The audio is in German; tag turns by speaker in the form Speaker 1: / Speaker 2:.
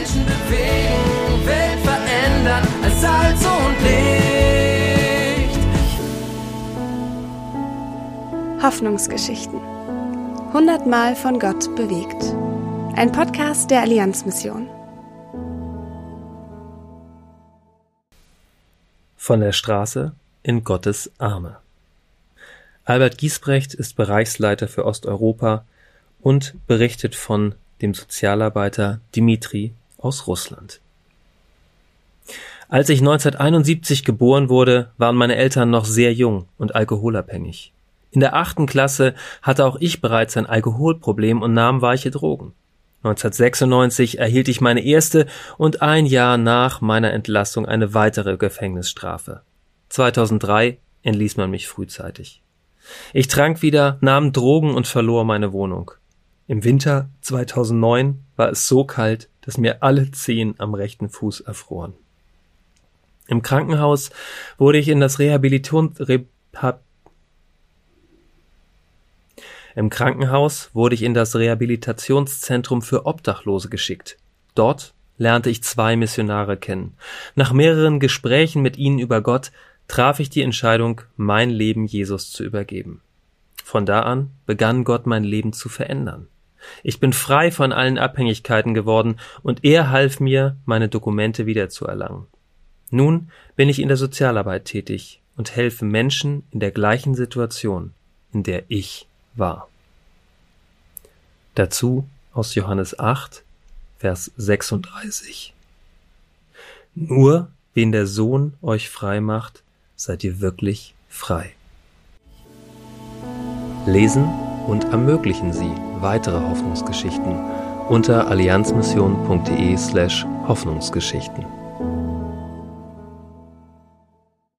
Speaker 1: Menschen bewegen, Welt verändern als Salz und Licht.
Speaker 2: Hoffnungsgeschichten. Hundertmal von Gott bewegt. Ein Podcast der Allianzmission.
Speaker 3: Von der Straße in Gottes Arme. Albert Giesbrecht ist Bereichsleiter für Osteuropa und berichtet von dem Sozialarbeiter Dimitri aus Russland. Als ich 1971 geboren wurde, waren meine Eltern noch sehr jung und alkoholabhängig. In der achten Klasse hatte auch ich bereits ein Alkoholproblem und nahm weiche Drogen. 1996 erhielt ich meine erste und ein Jahr nach meiner Entlassung eine weitere Gefängnisstrafe. 2003 entließ man mich frühzeitig. Ich trank wieder, nahm Drogen und verlor meine Wohnung. Im Winter 2009 war es so kalt, dass mir alle Zehen am rechten Fuß erfroren. Im Krankenhaus wurde ich in das Rehabilitation Reha Im Krankenhaus wurde ich in das Rehabilitationszentrum für Obdachlose geschickt. Dort lernte ich zwei Missionare kennen. Nach mehreren Gesprächen mit ihnen über Gott traf ich die Entscheidung, mein Leben Jesus zu übergeben. Von da an begann Gott mein Leben zu verändern. Ich bin frei von allen Abhängigkeiten geworden und er half mir, meine Dokumente wiederzuerlangen. Nun bin ich in der Sozialarbeit tätig und helfe Menschen in der gleichen Situation, in der ich war. Dazu aus Johannes 8, Vers 36. Nur wen der Sohn euch frei macht, seid ihr wirklich frei. Lesen und ermöglichen Sie weitere Hoffnungsgeschichten unter allianzmission.de slash Hoffnungsgeschichten.